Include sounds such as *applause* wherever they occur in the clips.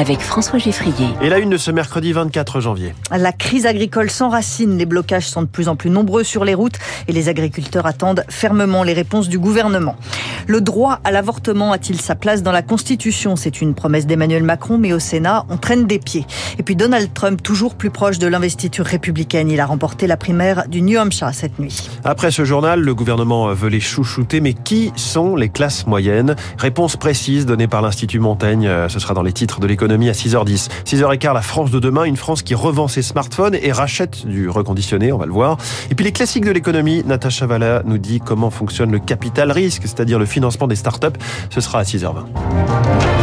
avec François Geffrier. Et la une de ce mercredi 24 janvier. La crise agricole s'enracine, les blocages sont de plus en plus nombreux sur les routes et les agriculteurs attendent fermement les réponses du gouvernement. Le droit à l'avortement a-t-il sa place dans la Constitution? C'est une promesse d'Emmanuel Macron, mais au Sénat, on traîne des pieds. Et puis Donald Trump, toujours plus proche de l'investiture républicaine, il a remporté la primaire du New Hampshire cette nuit. Après ce journal, le gouvernement veut les chouchouter, mais qui sont les classes moyennes? Réponse précise donnée par l'Institut Montaigne, euh, ce sera dans les titres de l'économie à 6h10. 6h15, la France de demain, une France qui revend ses smartphones et rachète du reconditionné, on va le voir. Et puis les classiques de l'économie, Natacha Valla nous dit comment fonctionne le capital risque, c'est-à-dire le financement des startups. Ce sera à 6h20.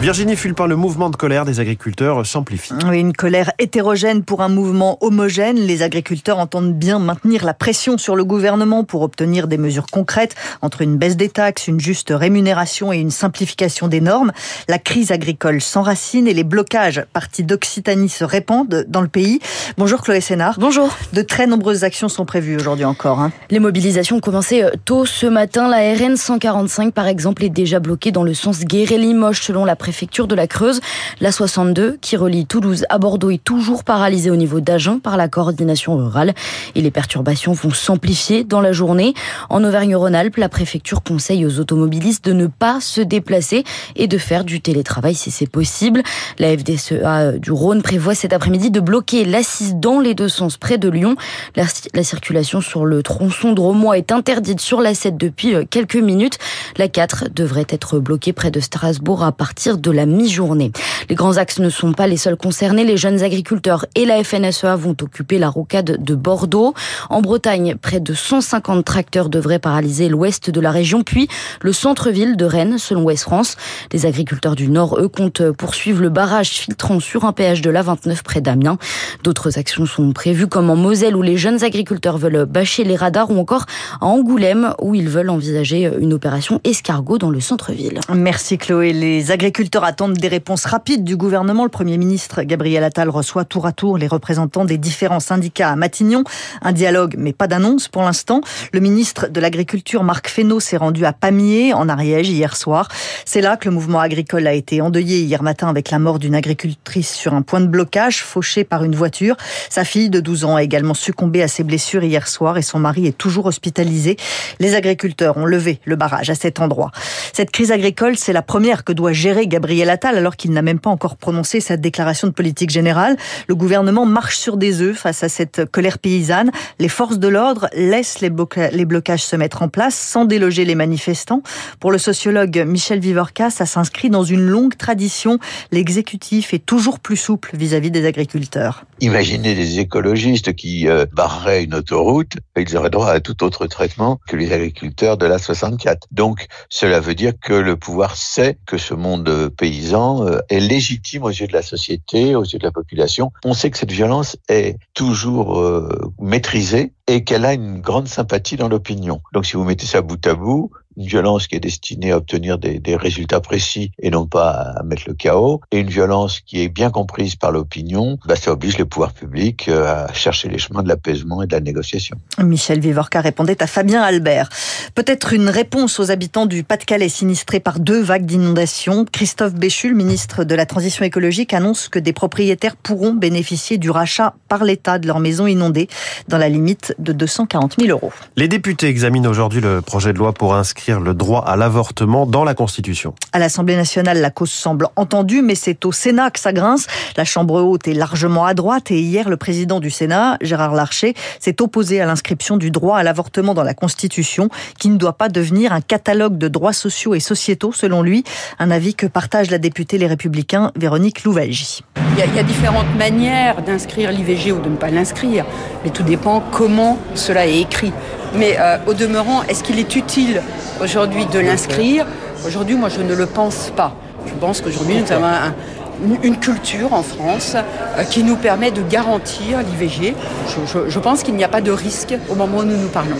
Virginie Fulpin, le mouvement de colère des agriculteurs s'amplifie. Oui, une colère hétérogène pour un mouvement homogène. Les agriculteurs entendent bien maintenir la pression sur le gouvernement pour obtenir des mesures concrètes entre une baisse des taxes, une juste rémunération et une simplification des normes. La crise agricole s'enracine et les blocages partis d'Occitanie se répandent dans le pays. Bonjour Chloé Sénard. Bonjour. De très nombreuses actions sont prévues aujourd'hui encore. Hein. Les mobilisations ont commencé euh, tôt ce matin. La RN 145, par exemple, est déjà bloquée dans le sens Guéret-Limoges selon la préfecture de la Creuse. La 62, qui relie Toulouse à Bordeaux, est toujours paralysée au niveau d'Agen par la coordination rurale. Et les perturbations vont s'amplifier dans la journée. En Auvergne-Rhône-Alpes, la préfecture conseille aux automobilistes de ne pas se déplacer et de faire du télétravail si c'est possible. La FDSEA du Rhône prévoit cet après-midi de bloquer l'Assise dans les deux sens près de Lyon. La, la circulation sur le tronçon de Romois est interdite sur la 7 depuis euh, quelques minutes. La 4 devrait être bloquée près de Strasbourg à partir de la mi-journée. Les grands axes ne sont pas les seuls concernés. Les jeunes agriculteurs et la FNSEA vont occuper la rocade de Bordeaux. En Bretagne, près de 150 tracteurs devraient paralyser l'ouest de la région, puis le centre-ville de Rennes, selon Ouest France. Les agriculteurs du Nord, eux, comptent poursuivre le barrage filtrant sur un péage de l'A29 près d'Amiens. D'autres actions sont prévues, comme en Moselle, où les jeunes agriculteurs veulent bâcher les radars, ou encore à Angoulême, où ils veulent envisager une opération escargot dans le centre-ville. Merci Chloé. Les agriculteurs attendent des réponses rapides du gouvernement. Le Premier ministre Gabriel Attal reçoit tour à tour les représentants des différents syndicats à Matignon. Un dialogue, mais pas d'annonce pour l'instant. Le ministre de l'Agriculture, Marc Fesneau, s'est rendu à Pamiers, en Ariège, hier soir. C'est là que le mouvement agricole a été endeuillé hier matin avec la mort d'une agricultrice sur un point de blocage, fauchée par une voiture. Sa fille de 12 ans a également succombé à ses blessures hier soir et son mari est toujours hospitalisé. Les agriculteurs ont levé le barrage à cet endroit. Cette crise agricole, c'est la première que doit gérer Gabriel Attal alors qu'il n'a même pas encore prononcé sa déclaration de politique générale. Le gouvernement marche sur des œufs face à cette colère paysanne. Les forces de l'ordre laissent les, blocages se mettre en place sans déloger les manifestants. Pour le sociologue Michel Vivorca, ça s'inscrit dans une longue tradition. L'exécutif est toujours plus souple vis-à-vis des agriculteurs. Imaginez des écologistes qui euh, barreraient une autoroute, ils auraient droit à tout autre traitement que les agriculteurs de la 64. Donc, cela veut dire que le pouvoir sait que ce monde paysan euh, est légitime aux yeux de la société, aux yeux de la population. On sait que cette violence est toujours euh, maîtrisée et qu'elle a une grande sympathie dans l'opinion. Donc, si vous mettez ça bout à bout, une violence qui est destinée à obtenir des, des, résultats précis et non pas à mettre le chaos, et une violence qui est bien comprise par l'opinion, bah, ça oblige les pouvoirs publics à chercher les chemins de l'apaisement et de la négociation. Michel Vivorca répondait à Fabien Albert. Peut-être une réponse aux habitants du Pas-de-Calais sinistrés par deux vagues d'inondations. Christophe Béchu, le ministre de la Transition écologique, annonce que des propriétaires pourront bénéficier du rachat par l'État de leur maison inondée dans la limite de 240 000 euros. Les députés examinent aujourd'hui le projet de loi pour inscrire le droit à l'avortement dans la Constitution. À l'Assemblée nationale, la cause semble entendue, mais c'est au Sénat que ça grince. La Chambre haute est largement à droite et hier, le président du Sénat, Gérard Larcher, s'est opposé à l'inscription du droit à l'avortement dans la Constitution, qui ne doit pas devenir un catalogue de droits sociaux et sociétaux, selon lui. Un avis que partage la députée Les Républicains, Véronique Louvagie. Il y, a, il y a différentes manières d'inscrire l'IVG ou de ne pas l'inscrire, mais tout dépend comment cela est écrit. Mais euh, au demeurant, est-ce qu'il est utile aujourd'hui de l'inscrire? Aujourd'hui, moi, je ne le pense pas. Je pense qu'aujourd'hui, nous avons un, une, culture en France euh, qui nous permet de garantir l'IVG. Je, pense qu'il n'y a pas de risque au moment où nous nous parlons.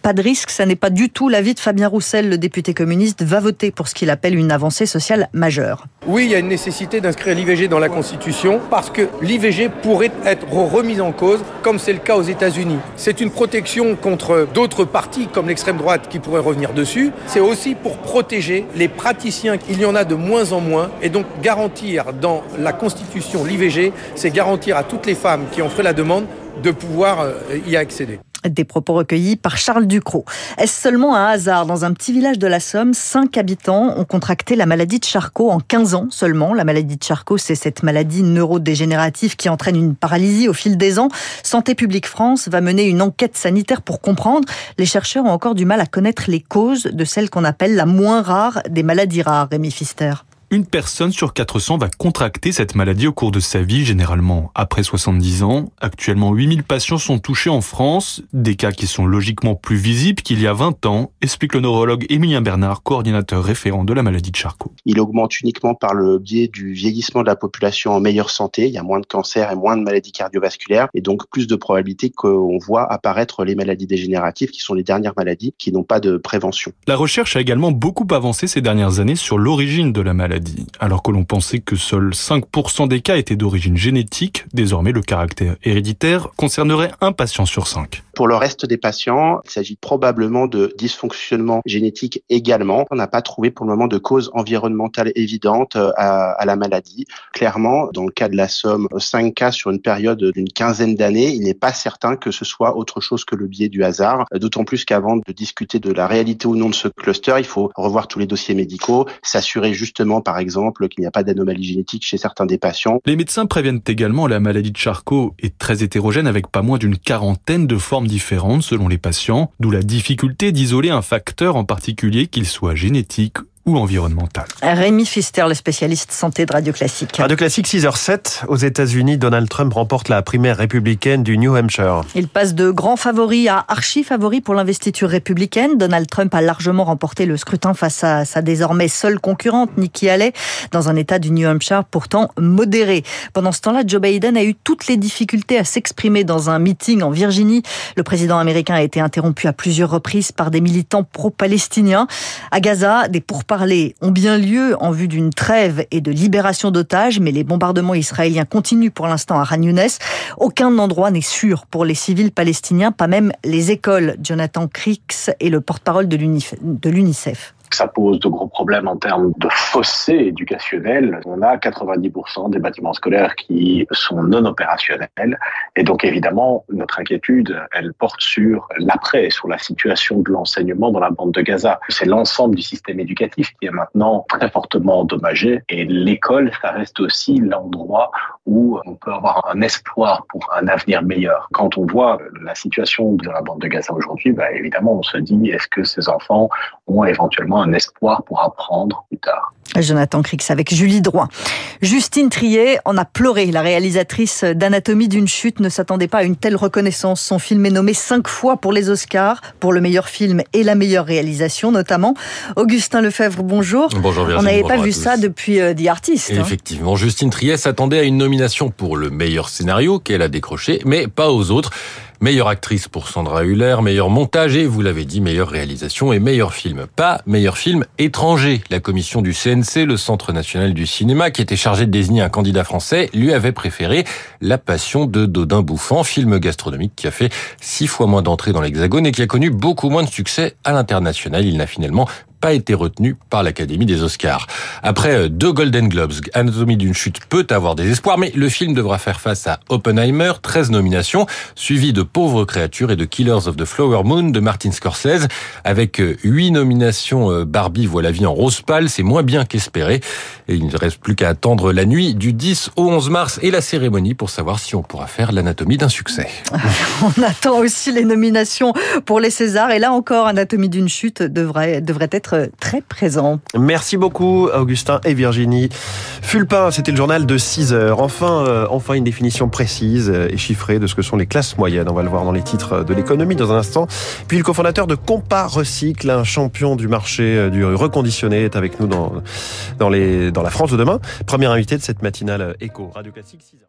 Pas de risque, ça n'est pas du tout l'avis de Fabien Roussel, le député communiste, va voter pour ce qu'il appelle une avancée sociale majeure. Oui, il y a une nécessité d'inscrire l'IVG dans la Constitution parce que l'IVG pourrait être remise en cause, comme c'est le cas aux États-Unis. C'est une protection contre d'autres partis comme l'extrême droite qui pourraient revenir dessus. C'est aussi pour protéger les praticiens. Il y en a de moins en moins et donc garantir dans la Constitution l'IVG, c'est garantir à toutes les femmes qui ont fait la demande de pouvoir euh, y accéder. Des propos recueillis par Charles Ducrot. Est-ce seulement un hasard? Dans un petit village de la Somme, cinq habitants ont contracté la maladie de Charcot en 15 ans seulement. La maladie de Charcot, c'est cette maladie neurodégénérative qui entraîne une paralysie au fil des ans. Santé publique France va mener une enquête sanitaire pour comprendre. Les chercheurs ont encore du mal à connaître les causes de celle qu'on appelle la moins rare des maladies rares, Rémi Fister une personne sur 400 va contracter cette maladie au cours de sa vie, généralement après 70 ans. Actuellement, 8000 patients sont touchés en France, des cas qui sont logiquement plus visibles qu'il y a 20 ans, explique le neurologue Émilien Bernard, coordinateur référent de la maladie de Charcot. Il augmente uniquement par le biais du vieillissement de la population en meilleure santé. Il y a moins de cancers et moins de maladies cardiovasculaires et donc plus de probabilité qu'on voit apparaître les maladies dégénératives qui sont les dernières maladies qui n'ont pas de prévention. La recherche a également beaucoup avancé ces dernières années sur l'origine de la maladie alors que l'on pensait que seuls 5% des cas étaient d'origine génétique, désormais le caractère héréditaire concernerait un patient sur 5. Pour le reste des patients, il s'agit probablement de dysfonctionnement génétique également. On n'a pas trouvé pour le moment de cause environnementale évidente euh, à, la maladie. Clairement, dans le cas de la Somme, 5 cas sur une période d'une quinzaine d'années, il n'est pas certain que ce soit autre chose que le biais du hasard. D'autant plus qu'avant de discuter de la réalité ou non de ce cluster, il faut revoir tous les dossiers médicaux, s'assurer justement par exemple qu'il n'y a pas d'anomalie génétique chez certains des patients. Les médecins préviennent également la maladie de Charcot est très hétérogène avec pas moins d'une quarantaine de formes différentes selon les patients, d'où la difficulté d'isoler un facteur en particulier, qu'il soit génétique ou environnementale. Rémi Fister, le spécialiste santé de Radio Classique. Radio Classique 6h07. Aux États-Unis, Donald Trump remporte la primaire républicaine du New Hampshire. Il passe de grand favori à archi favori pour l'investiture républicaine. Donald Trump a largement remporté le scrutin face à sa désormais seule concurrente, Nikki Haley, dans un état du New Hampshire pourtant modéré. Pendant ce temps-là, Joe Biden a eu toutes les difficultés à s'exprimer dans un meeting en Virginie. Le président américain a été interrompu à plusieurs reprises par des militants pro-palestiniens. À Gaza, des pourparlers ont bien lieu en vue d'une trêve et de libération d'otages, mais les bombardements israéliens continuent pour l'instant à Khan. Aucun endroit n'est sûr pour les civils palestiniens, pas même les écoles. Jonathan Crix est le porte-parole de l'UNICEF ça pose de gros problèmes en termes de fossé éducationnel. On a 90% des bâtiments scolaires qui sont non opérationnels. Et donc, évidemment, notre inquiétude, elle porte sur l'après, sur la situation de l'enseignement dans la bande de Gaza. C'est l'ensemble du système éducatif qui est maintenant très fortement endommagé. Et l'école, ça reste aussi l'endroit où on peut avoir un espoir pour un avenir meilleur. Quand on voit la situation de la bande de Gaza aujourd'hui, bah, évidemment, on se dit, est-ce que ces enfants ont éventuellement un espoir pour apprendre plus tard. Jonathan Crix avec Julie Droit. Justine Trier en a pleuré. La réalisatrice d'Anatomie d'une chute ne s'attendait pas à une telle reconnaissance. Son film est nommé cinq fois pour les Oscars, pour le meilleur film et la meilleure réalisation notamment. Augustin Lefebvre, bonjour. Bonjour Virginie. On n'avait pas vu ça depuis euh, The Artist. Hein. Effectivement, Justine Trier s'attendait à une nomination pour le meilleur scénario qu'elle a décroché, mais pas aux autres. Meilleure actrice pour Sandra Hüller, meilleur montage et, vous l'avez dit, meilleure réalisation et meilleur film. Pas meilleur film étranger. La commission du CNC, le Centre national du cinéma, qui était chargé de désigner un candidat français, lui avait préféré La Passion de Dodin Bouffant, film gastronomique qui a fait six fois moins d'entrées dans l'Hexagone et qui a connu beaucoup moins de succès à l'international. Il n'a finalement pas été retenu par l'Académie des Oscars. Après euh, deux Golden Globes, Anatomie d'une chute peut avoir des espoirs, mais le film devra faire face à Oppenheimer, 13 nominations, suivi de Pauvres créatures et de Killers of the Flower Moon de Martin Scorsese. Avec euh, huit nominations, euh, Barbie voit la vie en rose pâle, c'est moins bien qu'espéré. Et il ne reste plus qu'à attendre la nuit du 10 au 11 mars et la cérémonie pour savoir si on pourra faire l'anatomie d'un succès. *laughs* On attend aussi les nominations pour les Césars et là encore, Anatomie d'une chute devrait être très présent. Merci beaucoup Augustin et Virginie. Fulpin, c'était le journal de 6 heures. Enfin, euh, enfin une définition précise et chiffrée de ce que sont les classes moyennes. On va le voir dans les titres de l'économie dans un instant. Puis le cofondateur de Compa Recycle, un champion du marché euh, du reconditionné, est avec nous dans, dans, les, dans la France de demain. Premier invité de cette matinale Éco Radio Classique 6 heures.